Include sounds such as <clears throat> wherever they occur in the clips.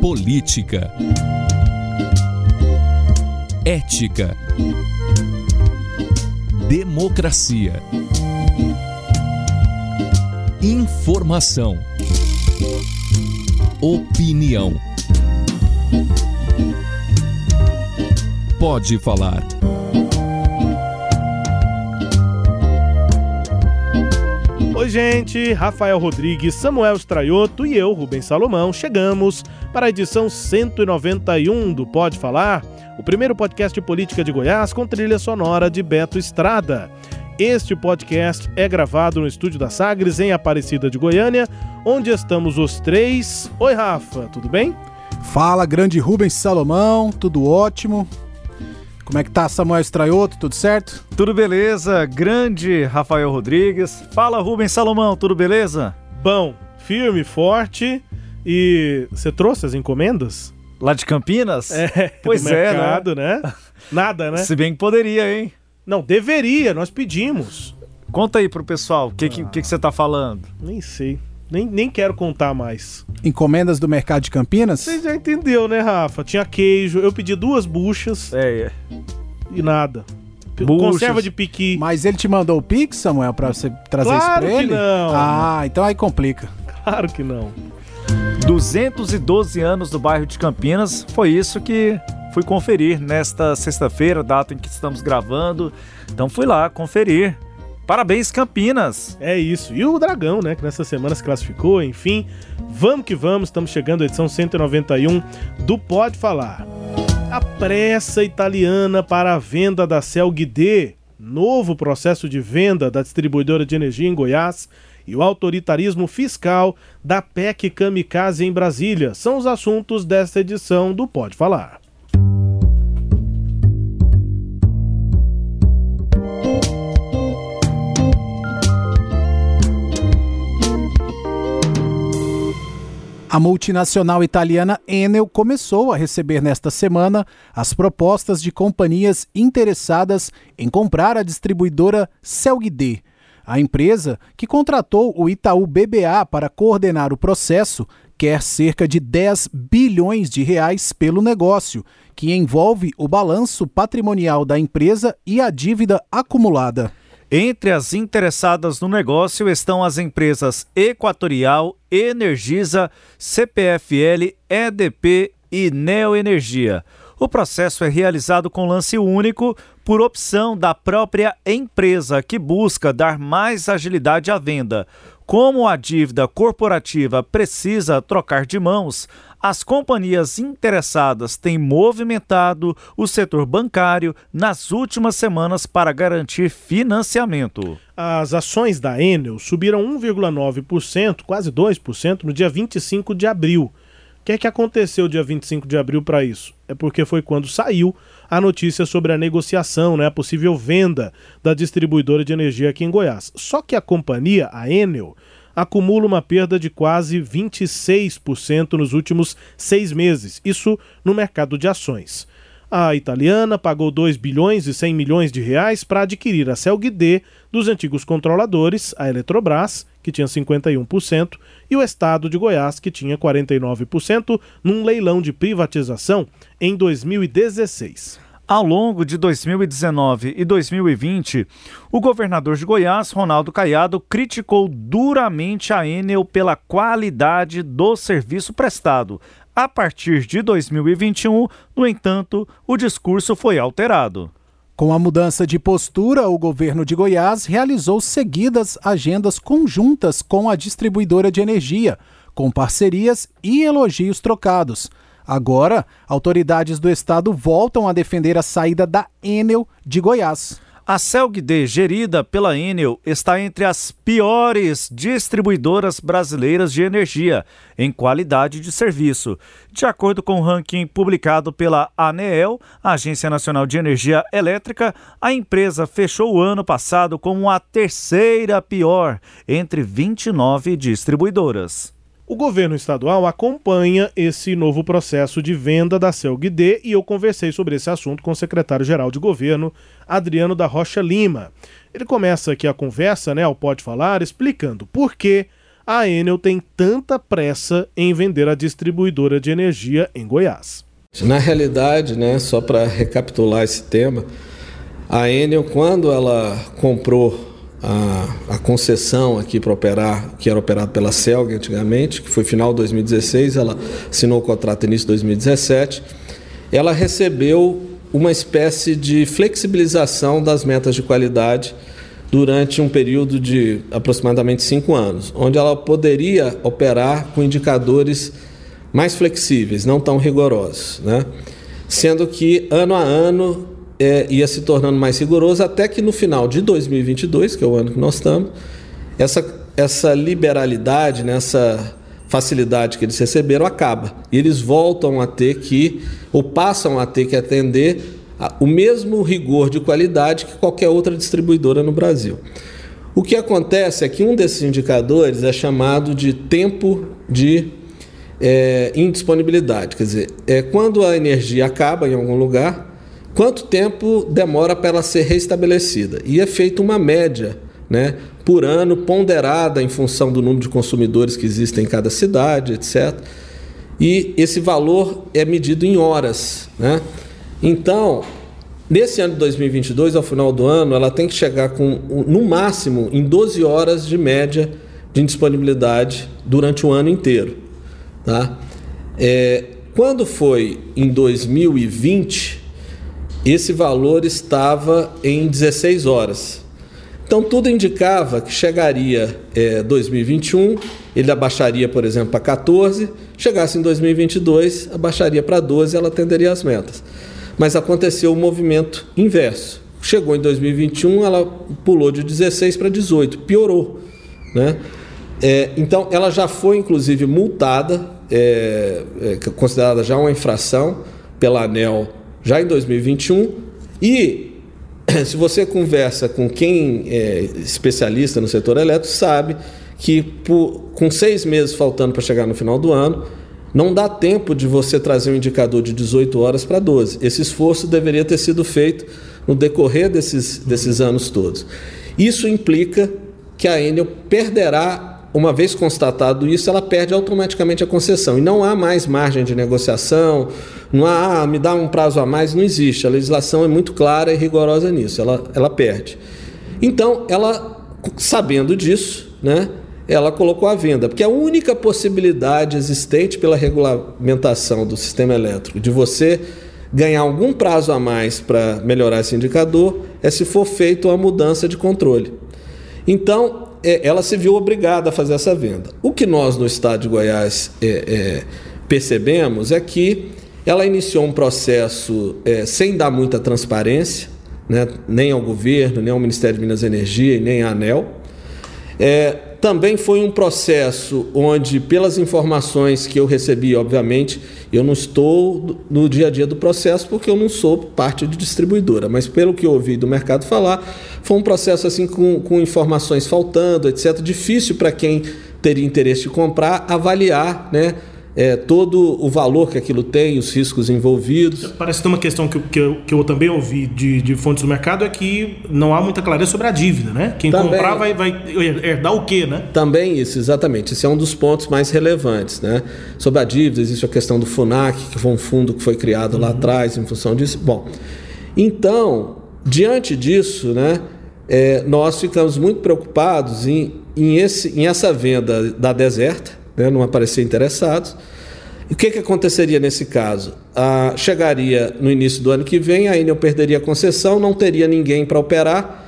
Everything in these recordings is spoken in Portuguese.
Política. Ética. Democracia. Informação. Opinião. Pode falar. Oi, gente. Rafael Rodrigues, Samuel Straioto e eu, Rubens Salomão, chegamos para a edição 191 do Pode Falar, o primeiro podcast de política de Goiás com trilha sonora de Beto Estrada. Este podcast é gravado no estúdio da Sagres, em Aparecida de Goiânia, onde estamos os três. Oi, Rafa, tudo bem? Fala, grande Rubens Salomão, tudo ótimo. Como é que tá Samuel Estraioto, tudo certo? Tudo beleza, grande Rafael Rodrigues. Fala Rubens Salomão, tudo beleza? Bom, firme, forte. E você trouxe as encomendas? Lá de Campinas? É, <laughs> pois do é, mercado, né? né? Nada, né? Se bem que poderia, hein? Não, deveria, nós pedimos. Conta aí pro pessoal, o que, que, que, que você tá falando? Nem sei. Nem, nem quero contar mais. Encomendas do mercado de Campinas? Você já entendeu, né, Rafa? Tinha queijo, eu pedi duas buchas. É, é. E nada. Buchas. Conserva de piqui. Mas ele te mandou o Pix, Samuel, pra você trazer claro isso pra ele? Que não. Ah, então aí complica. Claro que não. 212 anos do bairro de Campinas, foi isso que fui conferir nesta sexta-feira, data em que estamos gravando. Então fui lá conferir Parabéns, Campinas! É isso. E o Dragão, né? Que nessa semana se classificou, enfim. Vamos que vamos, estamos chegando à edição 191 do Pode Falar. A pressa italiana para a venda da Celguide, novo processo de venda da distribuidora de energia em Goiás e o autoritarismo fiscal da PEC Kamikaze em Brasília são os assuntos desta edição do Pode Falar. A multinacional italiana Enel começou a receber nesta semana as propostas de companhias interessadas em comprar a distribuidora Celguide. A empresa, que contratou o Itaú BBA para coordenar o processo, quer cerca de 10 bilhões de reais pelo negócio, que envolve o balanço patrimonial da empresa e a dívida acumulada. Entre as interessadas no negócio estão as empresas Equatorial, Energisa, CPFL, EDP e Neoenergia. O processo é realizado com lance único por opção da própria empresa, que busca dar mais agilidade à venda. Como a dívida corporativa precisa trocar de mãos, as companhias interessadas têm movimentado o setor bancário nas últimas semanas para garantir financiamento. As ações da Enel subiram 1,9%, quase 2%, no dia 25 de abril. Que é que aconteceu dia 25 de abril para isso? É porque foi quando saiu a notícia sobre a negociação, né, a possível venda da distribuidora de energia aqui em Goiás. Só que a companhia, a Enel, acumula uma perda de quase 26% nos últimos seis meses, isso no mercado de ações. A italiana pagou 2 bilhões e 100 milhões de reais para adquirir a Celguide dos antigos controladores, a Eletrobras, que tinha 51%, e o Estado de Goiás, que tinha 49%, num leilão de privatização em 2016. Ao longo de 2019 e 2020, o governador de Goiás, Ronaldo Caiado, criticou duramente a Enel pela qualidade do serviço prestado. A partir de 2021, no entanto, o discurso foi alterado. Com a mudança de postura, o governo de Goiás realizou seguidas agendas conjuntas com a distribuidora de energia, com parcerias e elogios trocados. Agora, autoridades do estado voltam a defender a saída da Enel de Goiás. A Celgd, gerida pela Enel, está entre as piores distribuidoras brasileiras de energia em qualidade de serviço. De acordo com o ranking publicado pela ANEEL, Agência Nacional de Energia Elétrica, a empresa fechou o ano passado como a terceira pior entre 29 distribuidoras. O governo estadual acompanha esse novo processo de venda da Celguide e eu conversei sobre esse assunto com o secretário-geral de governo, Adriano da Rocha Lima. Ele começa aqui a conversa, né, ao Pode Falar, explicando por que a Enel tem tanta pressa em vender a distribuidora de energia em Goiás. Na realidade, né, só para recapitular esse tema, a Enel, quando ela comprou a, a concessão aqui para operar, que era operado pela Celg antigamente, que foi final de 2016, ela assinou o contrato início de 2017, ela recebeu uma espécie de flexibilização das metas de qualidade durante um período de aproximadamente cinco anos, onde ela poderia operar com indicadores mais flexíveis, não tão rigorosos, né? sendo que ano a ano é, ia se tornando mais rigoroso, até que no final de 2022, que é o ano que nós estamos, essa, essa liberalidade, né, essa facilidade que eles receberam acaba. E eles voltam a ter que, ou passam a ter que atender a, o mesmo rigor de qualidade que qualquer outra distribuidora no Brasil. O que acontece é que um desses indicadores é chamado de tempo de é, indisponibilidade, quer dizer, é quando a energia acaba em algum lugar quanto tempo demora para ela ser restabelecida. E é feita uma média né, por ano, ponderada em função do número de consumidores que existem em cada cidade, etc. E esse valor é medido em horas. Né? Então, nesse ano de 2022, ao final do ano, ela tem que chegar com, no máximo, em 12 horas de média de indisponibilidade durante o ano inteiro. Tá? É, quando foi em 2020, esse valor estava em 16 horas. Então tudo indicava que chegaria é, 2021, ele abaixaria, por exemplo, para 14, chegasse em 2022, abaixaria para 12, ela atenderia as metas. Mas aconteceu o movimento inverso. Chegou em 2021, ela pulou de 16 para 18, piorou. Né? É, então, ela já foi, inclusive, multada, é, é, considerada já uma infração pela ANEL já em 2021. E <clears throat> se você conversa com quem é especialista no setor elétrico, sabe que por, com seis meses faltando para chegar no final do ano, não dá tempo de você trazer um indicador de 18 horas para 12. Esse esforço deveria ter sido feito no decorrer desses, desses anos todos. Isso implica que a Enel perderá uma vez constatado isso, ela perde automaticamente a concessão. E não há mais margem de negociação, não há, ah, me dá um prazo a mais, não existe. A legislação é muito clara e rigorosa nisso, ela, ela perde. Então, ela, sabendo disso, né, ela colocou a venda, porque a única possibilidade existente pela regulamentação do sistema elétrico de você ganhar algum prazo a mais para melhorar esse indicador é se for feita uma mudança de controle. Então, é, ela se viu obrigada a fazer essa venda. O que nós no estado de Goiás é, é, percebemos é que ela iniciou um processo é, sem dar muita transparência, né, nem ao governo, nem ao Ministério de Minas e Energia nem à ANEL. É, também foi um processo onde, pelas informações que eu recebi, obviamente, eu não estou no dia a dia do processo porque eu não sou parte de distribuidora, mas pelo que eu ouvi do mercado falar, foi um processo assim com, com informações faltando, etc. Difícil para quem teria interesse de comprar avaliar, né? É, todo o valor que aquilo tem, os riscos envolvidos. Parece ter uma questão que, que, eu, que eu também ouvi de, de fontes do mercado é que não há muita clareza sobre a dívida, né? Quem também, comprar vai, vai herdar o quê, né? Também isso, exatamente. Esse é um dos pontos mais relevantes, né? Sobre a dívida, existe a questão do FUNAC, que foi um fundo que foi criado uhum. lá atrás em função disso. Bom, então, diante disso, né? É, nós ficamos muito preocupados em, em, esse, em essa venda da deserta, né, não aparecer interessados. E o que, que aconteceria nesse caso? Ah, chegaria no início do ano que vem, a Enel perderia a concessão, não teria ninguém para operar.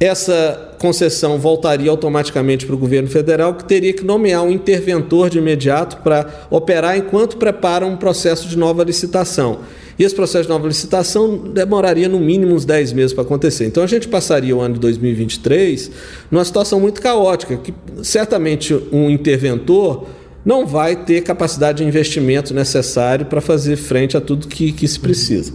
Essa concessão voltaria automaticamente para o governo federal, que teria que nomear um interventor de imediato para operar enquanto prepara um processo de nova licitação. E esse processo de nova licitação demoraria no mínimo uns 10 meses para acontecer. Então a gente passaria o ano de 2023 numa situação muito caótica, que certamente um interventor não vai ter capacidade de investimento necessário para fazer frente a tudo que, que se precisa.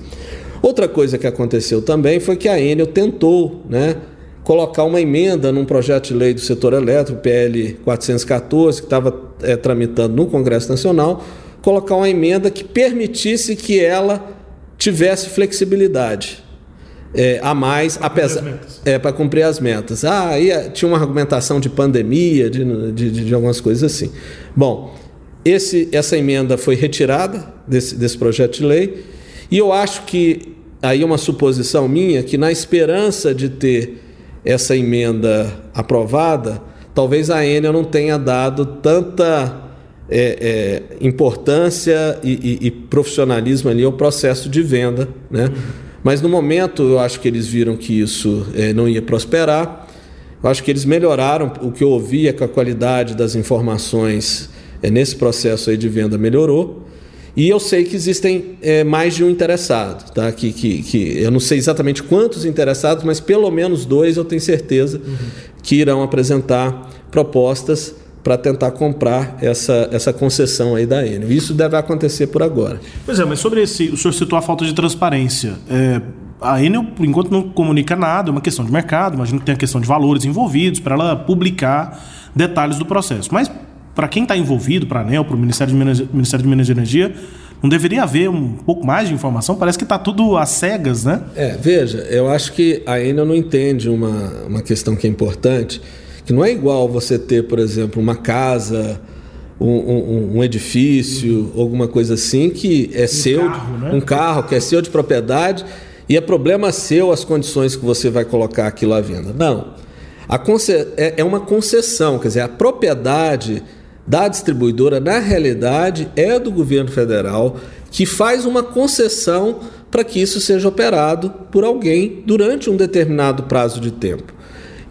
Outra coisa que aconteceu também foi que a Enel tentou né, colocar uma emenda num projeto de lei do setor elétrico, PL 414, que estava é, tramitando no Congresso Nacional, colocar uma emenda que permitisse que ela tivesse flexibilidade. é, a mais, apesar é para cumprir as metas. Ah, aí é, tinha uma argumentação de pandemia, de, de, de algumas coisas assim. Bom, esse, essa emenda foi retirada desse, desse projeto de lei e eu acho que aí é uma suposição minha que na esperança de ter essa emenda aprovada, talvez a Enel não tenha dado tanta é, é, importância e, e, e, profissionalismo ali ao processo de venda, né? Mas no momento eu acho que eles viram que isso é, não ia prosperar. Eu acho que eles melhoraram. O que eu ouvi é que a qualidade das informações é, nesse processo aí de venda melhorou. E eu sei que existem é, mais de um interessado, tá? Que, que, que eu não sei exatamente quantos interessados, mas pelo menos dois eu tenho certeza uhum. que irão apresentar propostas para tentar comprar essa, essa concessão aí da Enel. Isso deve acontecer por agora. Pois é, mas sobre esse, o senhor citou a falta de transparência. É, a Enel, por enquanto, não comunica nada, é uma questão de mercado, imagino que tem a questão de valores envolvidos para ela publicar detalhes do processo. Mas para quem está envolvido, para a ANEL, para o Ministério de, Minas, Ministério de Minas e Energia, não deveria haver um pouco mais de informação? Parece que está tudo às cegas, né? É, veja, eu acho que a Enel não entende uma, uma questão que é importante, que não é igual você ter, por exemplo, uma casa, um, um, um edifício, uhum. alguma coisa assim, que é um seu, carro, né? um carro que é seu de propriedade, e é problema seu as condições que você vai colocar aquilo à venda. Não. A é, é uma concessão, quer dizer, a propriedade da distribuidora, na realidade, é do governo federal, que faz uma concessão para que isso seja operado por alguém durante um determinado prazo de tempo.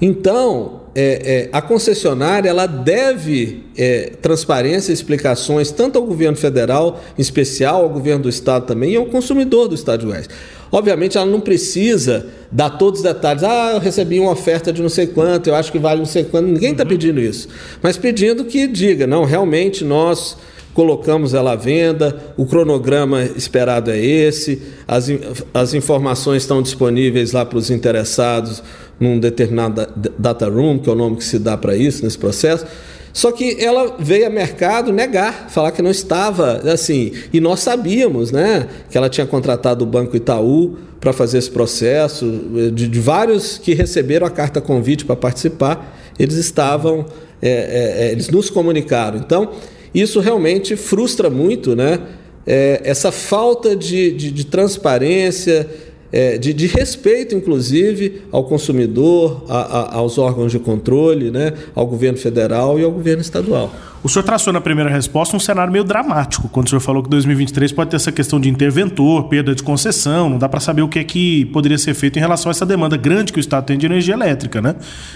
Então, é, é, a concessionária ela deve é, transparência e explicações tanto ao governo federal, em especial ao governo do estado também, e ao consumidor do estado de Oeste. Obviamente, ela não precisa dar todos os detalhes. Ah, eu recebi uma oferta de não sei quanto, eu acho que vale não sei quanto. Ninguém está uhum. pedindo isso. Mas pedindo que diga, não, realmente nós colocamos ela à venda, o cronograma esperado é esse, as, as informações estão disponíveis lá para os interessados num determinado data room, que é o nome que se dá para isso nesse processo. Só que ela veio a mercado negar, falar que não estava assim. E nós sabíamos, né, que ela tinha contratado o Banco Itaú para fazer esse processo, de, de, vários que receberam a carta convite para participar, eles estavam, é, é, eles nos comunicaram. Então, isso realmente frustra muito, né? É, essa falta de, de, de transparência, é, de, de, respeito, inclusive, ao consumidor, a, a, aos órgãos de controle, né, ao governo federal e ao governo estadual. O senhor traçou na primeira resposta um cenário meio dramático, quando o senhor falou que 2023 pode ter essa questão de interventor, perda de concessão, não dá para saber o que é que poderia ser feito em relação a essa demanda grande que o Estado tem de energia elétrica. Né?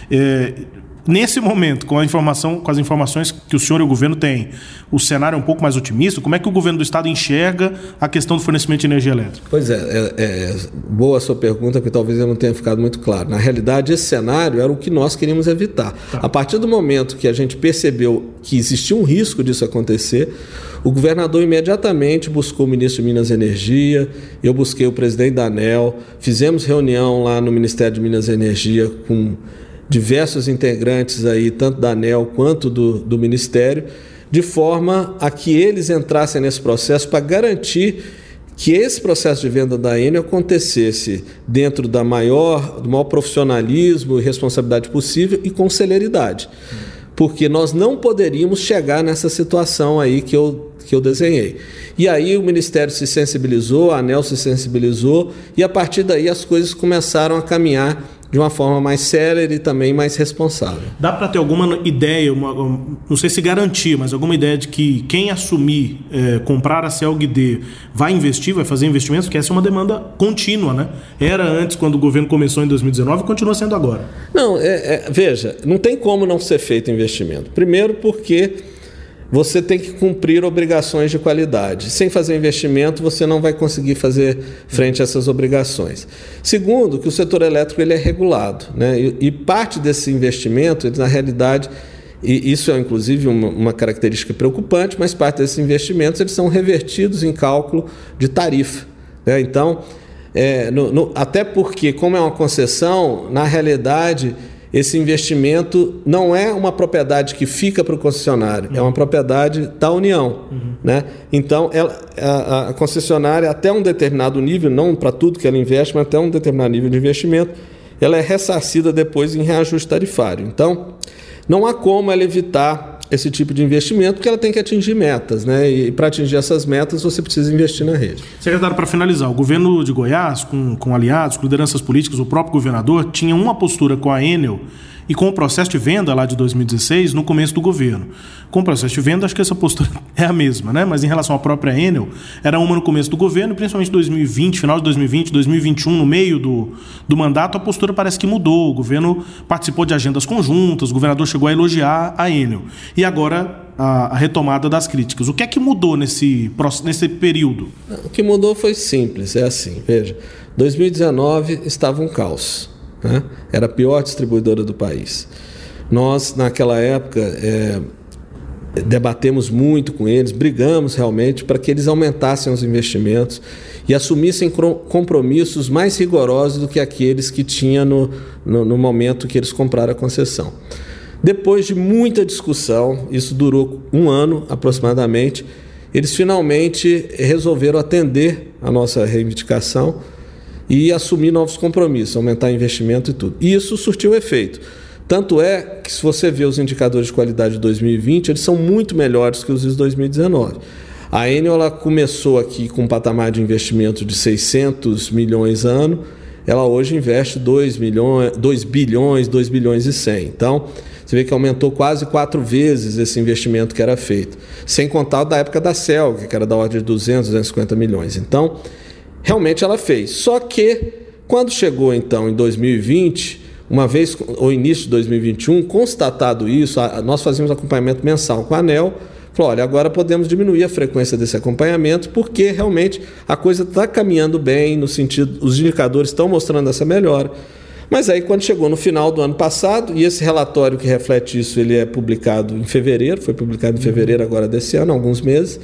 É, Nesse momento, com a informação, com as informações que o senhor e o governo têm, o cenário é um pouco mais otimista? Como é que o governo do estado enxerga a questão do fornecimento de energia elétrica? Pois é, é, é boa a sua pergunta, porque talvez eu não tenha ficado muito claro. Na realidade, esse cenário era o que nós queríamos evitar. Tá. A partir do momento que a gente percebeu que existia um risco disso acontecer, o governador imediatamente buscou o ministro de Minas e Energia, eu busquei o presidente da ANEL, fizemos reunião lá no Ministério de Minas e Energia com diversos integrantes aí, tanto da ANEL quanto do, do Ministério, de forma a que eles entrassem nesse processo para garantir que esse processo de venda da Enel acontecesse dentro da maior, do maior profissionalismo e responsabilidade possível e com celeridade. Porque nós não poderíamos chegar nessa situação aí que eu, que eu desenhei. E aí o Ministério se sensibilizou, a ANEL se sensibilizou, e a partir daí as coisas começaram a caminhar de uma forma mais séria e também mais responsável. Dá para ter alguma ideia, uma, não sei se garantia, mas alguma ideia de que quem assumir é, comprar a CELG-D vai investir, vai fazer investimentos, porque essa é uma demanda contínua, né? Era antes, quando o governo começou em 2019 e continua sendo agora. Não, é, é, veja, não tem como não ser feito investimento. Primeiro porque você tem que cumprir obrigações de qualidade. Sem fazer investimento, você não vai conseguir fazer frente a essas obrigações. Segundo, que o setor elétrico ele é regulado. Né? E, e parte desse investimento, ele, na realidade, e isso é inclusive uma, uma, característica preocupante, mas parte desses investimentos eles são revertidos em cálculo de tarifa. Né? Então, é, no, no, até porque, como é uma concessão, na realidade esse investimento não é uma propriedade que fica para o concessionário, uhum. é uma propriedade da União. Uhum. Né? Então, ela, a, a, concessionária, até um determinado nível, não para tudo que ela investe, mas até um determinado nível de investimento, ela é ressarcida depois em reajuste tarifário. Então, não há como ela evitar esse tipo de investimento, porque ela tem que atingir metas, né? E para atingir essas metas, você precisa investir na rede. Secretário, para finalizar, o governo de Goiás, com, com aliados, com lideranças políticas, o próprio governador, tinha uma postura com a Enel e com o processo de venda lá de 2016 no começo do governo. Com o processo de venda, acho que essa postura <laughs> é a mesma, né? Mas em relação à própria Enel, era uma no começo do governo, principalmente 2020, final de 2020, 2021, no meio do, do mandato, a postura parece que mudou. O governo participou de agendas conjuntas, o governador chegou a elogiar a Enel. E agora a, retomada das críticas. O que é que mudou nesse, nesse período? O que mudou foi simples, é assim, veja. 2019 estava um caos. Né? Era a pior distribuidora do país. Nós, naquela época, é, debatemos muito com eles, brigamos realmente para que eles aumentassem os investimentos e assumissem compromissos mais rigorosos do que aqueles que tinha no, no, no momento que eles compraram a concessão. Depois de muita discussão, isso durou um ano aproximadamente, eles finalmente resolveram atender a nossa reivindicação e assumir novos compromissos, aumentar investimento e tudo. E isso surtiu efeito. Tanto é que, se você vê os indicadores de qualidade de 2020, eles são muito melhores que os de 2019. A Enel começou aqui com um patamar de investimento de 600 milhões ano, ela hoje investe 2, milhões, 2 bilhões, 2 bilhões e 100. Então, você vê que aumentou quase quatro vezes esse investimento que era feito. Sem contar da época da CELG, que era da ordem de 200, 250 milhões. Então, realmente ela fez. Só que, quando chegou então em 2020, uma vez, ou início de 2021, constatado isso, nós fazíamos acompanhamento mensal com a ANEL, falou, olha, agora podemos diminuir a frequência desse acompanhamento, porque realmente a coisa está caminhando bem, no sentido, os indicadores estão mostrando essa melhora. Mas aí, quando chegou no final do ano passado, e esse relatório que reflete isso, ele é publicado em fevereiro, foi publicado em fevereiro agora desse ano, alguns meses,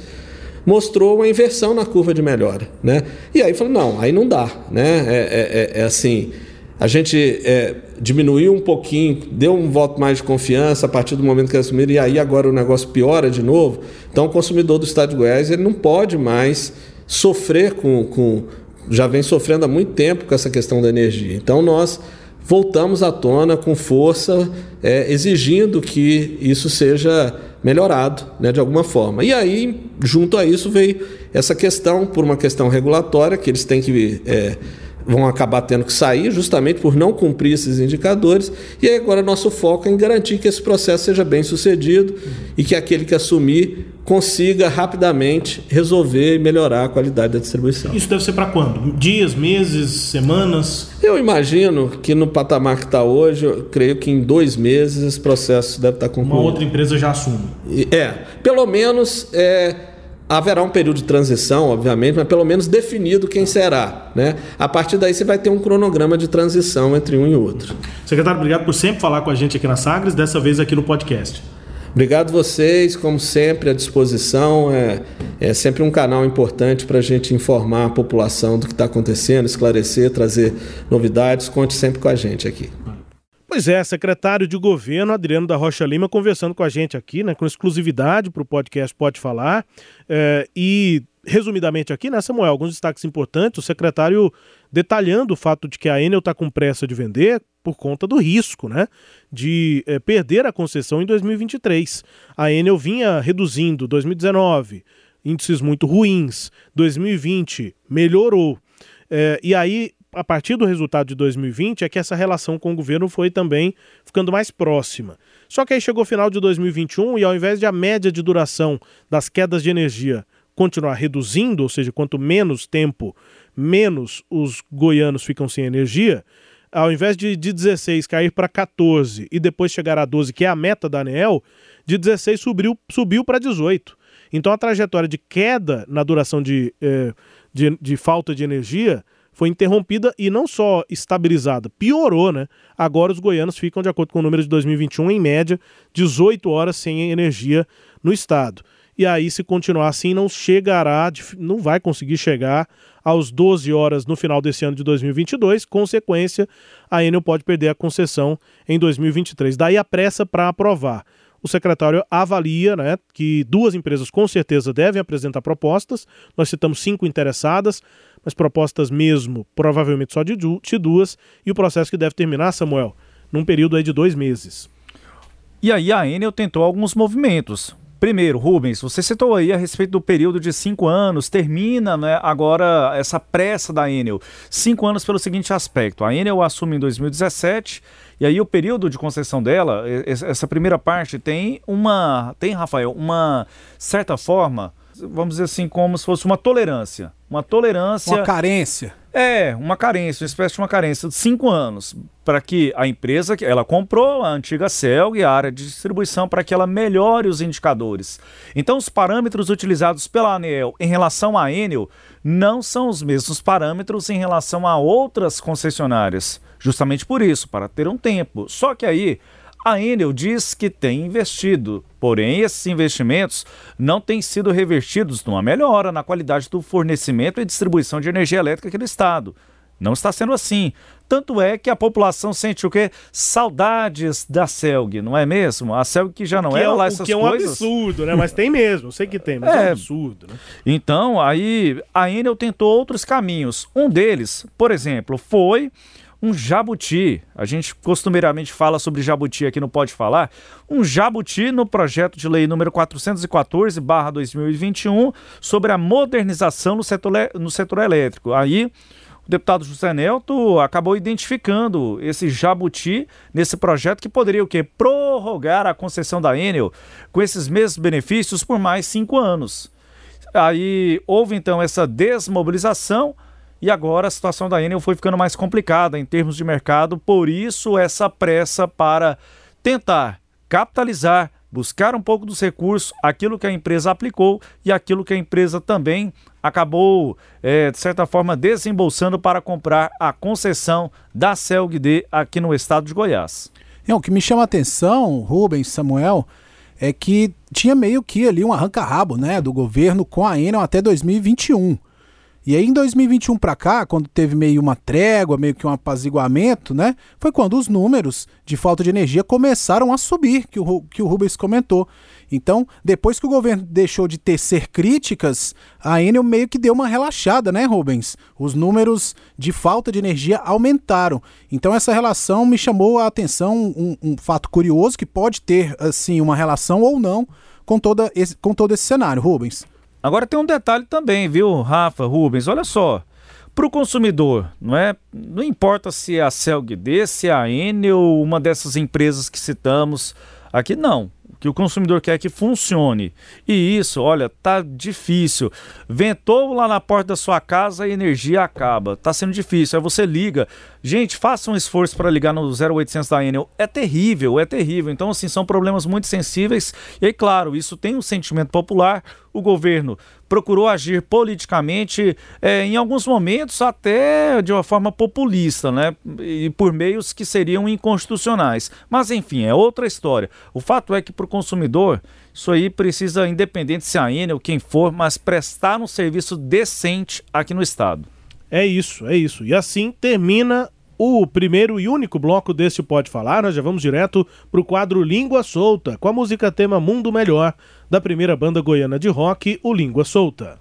mostrou uma inversão na curva de melhora, né? E aí falou, não, aí não dá, né? É, é, é, é assim, a gente é, diminuiu um pouquinho, deu um voto mais de confiança a partir do momento que assumiram, e aí agora o negócio piora de novo. Então o consumidor do Estado de Goiás ele não pode mais sofrer com, com já vem sofrendo há muito tempo com essa questão da energia. Então nós voltamos à tona com força, é, exigindo que isso seja melhorado né, de alguma forma. E aí, junto a isso, veio essa questão, por uma questão regulatória, que eles têm que. É, vão acabar tendo que sair justamente por não cumprir esses indicadores. E aí agora nosso foco é em garantir que esse processo seja bem sucedido e que aquele que assumir consiga rapidamente resolver e melhorar a qualidade da distribuição. Isso deve ser para quando? Dias, meses, semanas? Eu imagino que no patamar que está hoje, eu creio que em dois meses esse processo deve estar tá concluído. Uma outra empresa já assume. É, pelo menos é, haverá um período de transição, obviamente, mas pelo menos definido quem será. Né? A partir daí você vai ter um cronograma de transição entre um e outro. Secretário, obrigado por sempre falar com a gente aqui na Sagres, dessa vez aqui no podcast. Obrigado vocês, como sempre, à disposição. É, é sempre um canal importante para a gente informar a população do que está acontecendo, esclarecer, trazer novidades. Conte sempre com a gente aqui. Pois é, secretário de governo Adriano da Rocha Lima conversando com a gente aqui, né, com exclusividade para o podcast Pode Falar. É, e, resumidamente aqui, né, Samuel, alguns destaques importantes. O secretário detalhando o fato de que a Enel está com pressa de vender por conta do risco, né, de é, perder a concessão em 2023. A Enel vinha reduzindo 2019, índices muito ruins. 2020 melhorou. É, e aí a partir do resultado de 2020 é que essa relação com o governo foi também ficando mais próxima. Só que aí chegou o final de 2021 e ao invés de a média de duração das quedas de energia continuar reduzindo, ou seja, quanto menos tempo, menos os goianos ficam sem energia, ao invés de, de 16 cair para 14 e depois chegar a 12, que é a meta da ANEEL, de 16 subiu, subiu para 18. Então a trajetória de queda na duração de, eh, de, de falta de energia foi interrompida e não só estabilizada, piorou, né? Agora os goianos ficam, de acordo com o número de 2021, em média, 18 horas sem energia no estado. e aí, se continuar assim, não chegará, não vai conseguir chegar aos 12 horas no final desse ano de 2022. Consequência, a Enel pode perder a concessão em 2023. Daí a pressa para aprovar. O secretário avalia né, que duas empresas com certeza devem apresentar propostas. Nós citamos cinco interessadas, mas propostas mesmo, provavelmente só de, duas. E o processo que deve terminar, Samuel, num período aí de dois meses. E aí a Enel tentou alguns movimentos. Primeiro, Rubens, você citou aí a respeito do período de cinco anos, termina né, agora essa pressa da Enel. Cinco anos pelo seguinte aspecto: a Enel assume em 2017 e aí o período de concessão dela, essa primeira parte tem uma, tem Rafael, uma certa forma, vamos dizer assim, como se fosse uma tolerância, uma tolerância, uma carência. É, uma carência, uma espécie de uma carência de cinco anos para que a empresa, ela comprou a antiga Celg e a área de distribuição para que ela melhore os indicadores. Então, os parâmetros utilizados pela ANEEL em relação à Enel não são os mesmos parâmetros em relação a outras concessionárias. Justamente por isso, para ter um tempo. Só que aí a Enel diz que tem investido, porém esses investimentos não têm sido revertidos numa melhora na qualidade do fornecimento e distribuição de energia elétrica aqui no estado. Não está sendo assim. Tanto é que a população sente o quê? Saudades da Celg, não é mesmo? A Celg que já não que era é, lá essas coisas. que é um absurdo, né? Mas tem mesmo, eu sei que tem, mas é, <laughs> é um absurdo, né? Então, aí a Enel tentou outros caminhos. Um deles, por exemplo, foi um jabuti. A gente costumeiramente fala sobre jabuti aqui no Pode Falar. Um jabuti no projeto de lei número 414/2021 sobre a modernização no setor, no setor elétrico. Aí o deputado José Nelto acabou identificando esse jabuti nesse projeto que poderia o quê? Prorrogar a concessão da Enel com esses mesmos benefícios por mais cinco anos. Aí houve então essa desmobilização e agora a situação da Enel foi ficando mais complicada em termos de mercado, por isso essa pressa para tentar capitalizar, buscar um pouco dos recursos, aquilo que a empresa aplicou e aquilo que a empresa também acabou, é, de certa forma, desembolsando para comprar a concessão da CELGD aqui no estado de Goiás. É, o que me chama a atenção, Rubens, Samuel, é que tinha meio que ali um arranca-rabo né, do governo com a Enel até 2021. E aí em 2021 para cá, quando teve meio uma trégua, meio que um apaziguamento, né? Foi quando os números de falta de energia começaram a subir, que o, que o Rubens comentou. Então, depois que o governo deixou de tecer críticas, a Enel meio que deu uma relaxada, né, Rubens? Os números de falta de energia aumentaram. Então, essa relação me chamou a atenção, um, um fato curioso que pode ter, assim, uma relação ou não com, toda esse, com todo esse cenário, Rubens. Agora tem um detalhe também, viu, Rafa, Rubens? Olha só. Para o consumidor, não é? Não importa se é a Celgd, se é a Enel, uma dessas empresas que citamos aqui, não que o consumidor quer que funcione. E isso, olha, tá difícil. Ventou lá na porta da sua casa e a energia acaba. Tá sendo difícil. Aí você liga. Gente, faça um esforço para ligar no 0800 da Enel. É terrível, é terrível. Então, assim, são problemas muito sensíveis. E aí, claro, isso tem um sentimento popular. O governo procurou agir politicamente, é, em alguns momentos até de uma forma populista, né? E por meios que seriam inconstitucionais. Mas enfim, é outra história. O fato é que para o consumidor, isso aí precisa, independente se a Enel, quem for, mas prestar um serviço decente aqui no estado. É isso, é isso. E assim termina o primeiro e único bloco desse Pode Falar. Nós já vamos direto para o quadro Língua Solta, com a música tema Mundo Melhor, da primeira banda goiana de rock, o Língua Solta.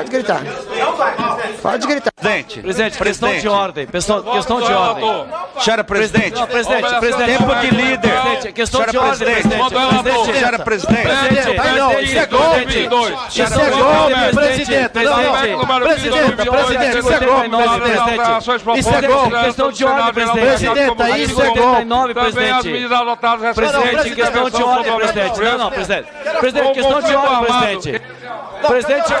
Pode gritar. Pode gritar. Presidente, presidente, questão de ordem. Questão, questão de ordem. Senhora presidente. Não, presidente, presidente. Tempo de líder. Presidente, questão de ordem, presidente. Senhora presidente. Presidente, não, isso é golpe. Isso é golpe, presidente. Presidente, presidente, isso é golpe, presidente. Isso é golpe. Questão de ordem, presidente. Presidente, isso é golpe. presidente. Presidente, questão de ordem, presidente. Não, não, presidente. Presidente, questão de ordem, presidente. Presidente,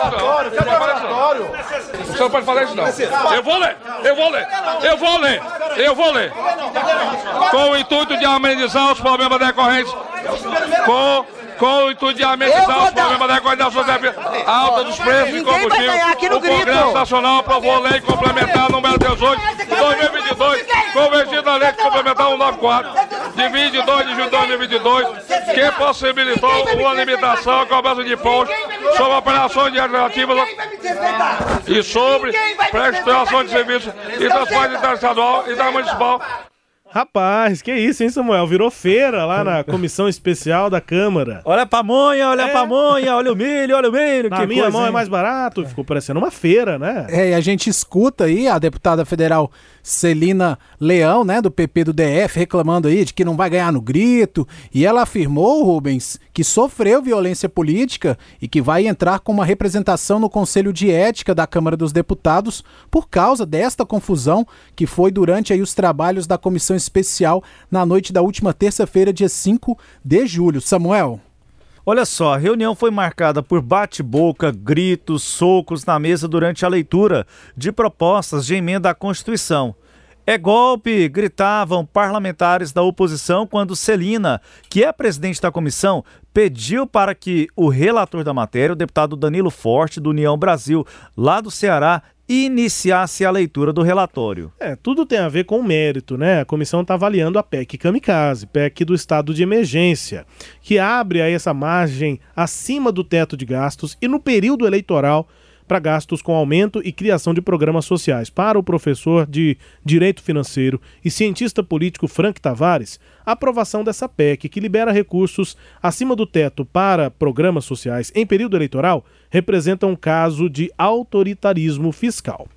o senhor pode falar isso não. Eu vou ler, eu vou ler, eu vou ler, eu vou ler. Com o intuito de amenizar os problemas decorrentes com com o intuito de amenizar os problemas da economia social, alta dos preços de combustível. O Congresso Nacional aprovou a lei complementar número 18 de 2022, convertida a lei complementar 194, de 22 de julho de 2022, que possibilitou uma limitação à cobrança de impostos sobre operações administrativas e sobre prestação de serviços e transporte interestadual e da municipal Rapaz, que isso, hein, Samuel? Virou feira lá na comissão especial da Câmara. Olha a pamonha, olha é. a pamonha, olha o milho, olha o milho. Na minha coisa, mão é hein? é mais barato. Ficou parecendo uma feira, né? É, e a gente escuta aí a deputada federal Celina Leão, né, do PP do DF, reclamando aí de que não vai ganhar no grito. E ela afirmou, Rubens, que sofreu violência política e que vai entrar com uma representação no Conselho de Ética da Câmara dos Deputados por causa desta confusão que foi durante aí os trabalhos da comissão especial na noite da última terça-feira, dia 5 de julho. Samuel. Olha só, a reunião foi marcada por bate-boca, gritos, socos na mesa durante a leitura de propostas de emenda à Constituição. É golpe, gritavam parlamentares da oposição quando Celina, que é presidente da comissão, pediu para que o relator da matéria, o deputado Danilo Forte, do União Brasil, lá do Ceará, iniciasse a leitura do relatório. É, tudo tem a ver com mérito, né? A comissão está avaliando a PEC Kamikaze, PEC do estado de emergência, que abre aí essa margem acima do teto de gastos e no período eleitoral para gastos com aumento e criação de programas sociais. Para o professor de Direito Financeiro e cientista político Frank Tavares, a aprovação dessa PEC, que libera recursos acima do teto para programas sociais em período eleitoral, representa um caso de autoritarismo fiscal.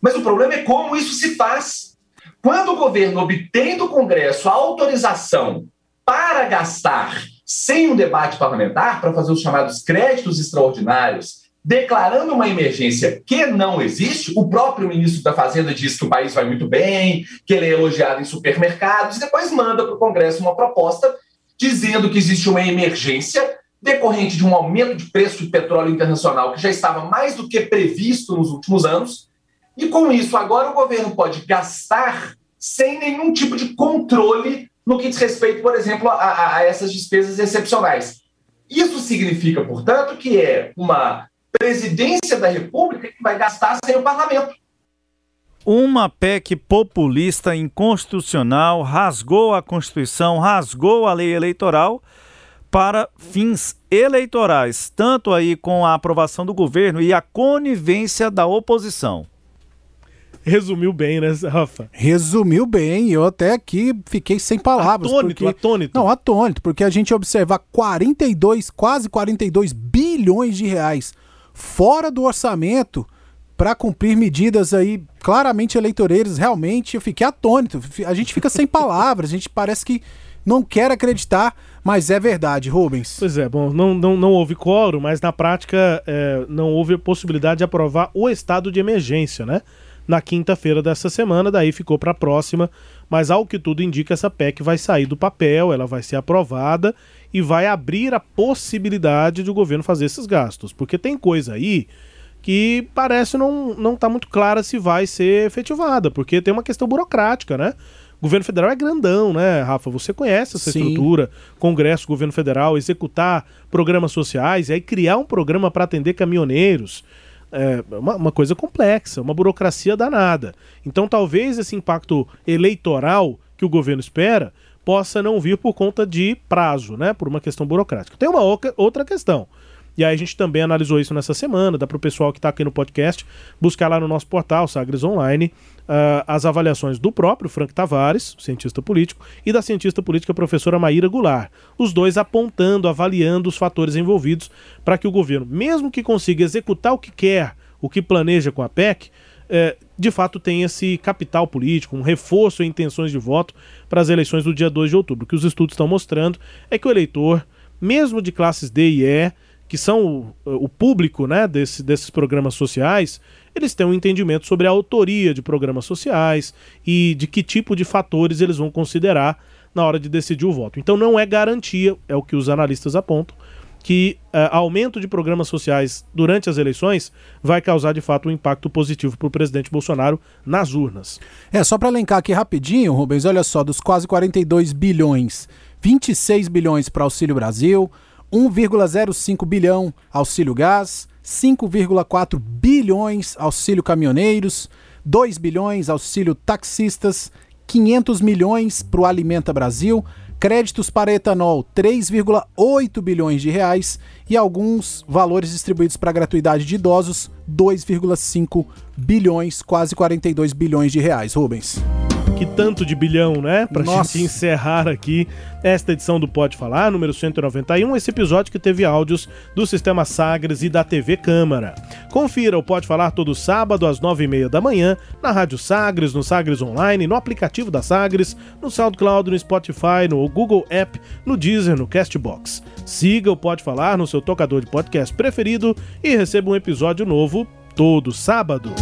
Mas o problema é como isso se faz. Quando o governo obtém do Congresso a autorização para gastar sem um debate parlamentar, para fazer os chamados créditos extraordinários, declarando uma emergência que não existe. O próprio ministro da Fazenda diz que o país vai muito bem, que ele é elogiado em supermercados, e depois manda para o Congresso uma proposta dizendo que existe uma emergência decorrente de um aumento de preço de petróleo internacional que já estava mais do que previsto nos últimos anos. E com isso, agora o governo pode gastar sem nenhum tipo de controle no que diz respeito, por exemplo, a, a, a essas despesas excepcionais. Isso significa, portanto, que é uma presidência da República que vai gastar sem o parlamento. Uma PEC populista inconstitucional rasgou a Constituição, rasgou a lei eleitoral para fins eleitorais, tanto aí com a aprovação do governo e a conivência da oposição. Resumiu bem, né, Rafa? Resumiu bem. Eu até aqui fiquei sem palavras. Atônito, porque... atônito. Não, atônito, porque a gente observar 42, quase 42 bilhões de reais fora do orçamento para cumprir medidas aí claramente eleitoreiras, realmente eu fiquei atônito. A gente fica sem <laughs> palavras, a gente parece que não quer acreditar, mas é verdade, Rubens. Pois é, bom, não, não, não houve quórum, mas na prática é, não houve possibilidade de aprovar o estado de emergência, né? Na quinta-feira dessa semana, daí ficou para a próxima, mas ao que tudo indica, essa PEC vai sair do papel, ela vai ser aprovada e vai abrir a possibilidade de o governo fazer esses gastos. Porque tem coisa aí que parece não não tá muito clara se vai ser efetivada, porque tem uma questão burocrática, né? Governo federal é grandão, né, Rafa? Você conhece essa Sim. estrutura, Congresso, governo federal, executar programas sociais e aí criar um programa para atender caminhoneiros. É uma, uma coisa complexa, uma burocracia danada. Então, talvez esse impacto eleitoral que o governo espera possa não vir por conta de prazo, né? Por uma questão burocrática. Tem uma outra questão. E aí a gente também analisou isso nessa semana, dá para o pessoal que está aqui no podcast buscar lá no nosso portal, Sagres Online, uh, as avaliações do próprio Frank Tavares, cientista político, e da cientista política professora Maíra Goulart. Os dois apontando, avaliando os fatores envolvidos para que o governo, mesmo que consiga executar o que quer, o que planeja com a PEC, é, de fato tem esse capital político, um reforço em intenções de voto para as eleições do dia 2 de outubro. O que os estudos estão mostrando é que o eleitor, mesmo de classes D e E, que são o, o público né, desse, desses programas sociais, eles têm um entendimento sobre a autoria de programas sociais e de que tipo de fatores eles vão considerar na hora de decidir o voto. Então não é garantia, é o que os analistas apontam, que uh, aumento de programas sociais durante as eleições vai causar de fato um impacto positivo para o presidente Bolsonaro nas urnas. É, só para elencar aqui rapidinho, Rubens, olha só, dos quase 42 bilhões, 26 bilhões para Auxílio Brasil, 1,05 bilhão Auxílio Gás, 5,4 bilhões Auxílio Caminhoneiros, 2 bilhões Auxílio Taxistas, 500 milhões para o Alimenta Brasil, créditos para etanol 3,8 bilhões de reais e alguns valores distribuídos para gratuidade de idosos 2,5 bilhões, quase 42 bilhões de reais. Rubens que tanto de bilhão, né? Pra Nossa. gente encerrar aqui esta edição do Pode Falar, número 191, esse episódio que teve áudios do Sistema Sagres e da TV Câmara. Confira o Pode Falar todo sábado às nove e meia da manhã, na Rádio Sagres, no Sagres Online, no aplicativo da Sagres, no SoundCloud, no Spotify, no Google App, no Deezer, no Castbox. Siga o Pode Falar no seu tocador de podcast preferido e receba um episódio novo todo sábado.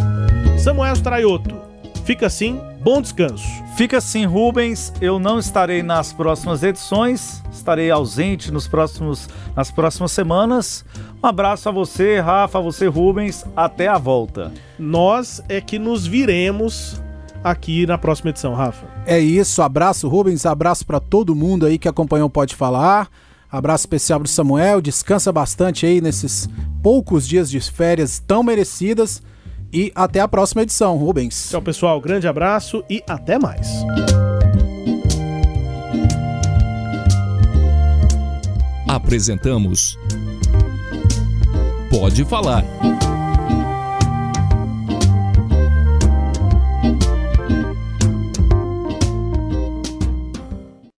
Samuel Straioto Fica assim, bom descanso. Fica assim, Rubens. Eu não estarei nas próximas edições, estarei ausente nos próximos, nas próximas semanas. Um abraço a você, Rafa, a você, Rubens. Até a volta. Nós é que nos viremos aqui na próxima edição, Rafa. É isso, abraço, Rubens, abraço para todo mundo aí que acompanhou Pode Falar. Abraço especial para Samuel, descansa bastante aí nesses poucos dias de férias tão merecidas. E até a próxima edição, Rubens. Tchau, pessoal. Grande abraço e até mais. Apresentamos Pode Falar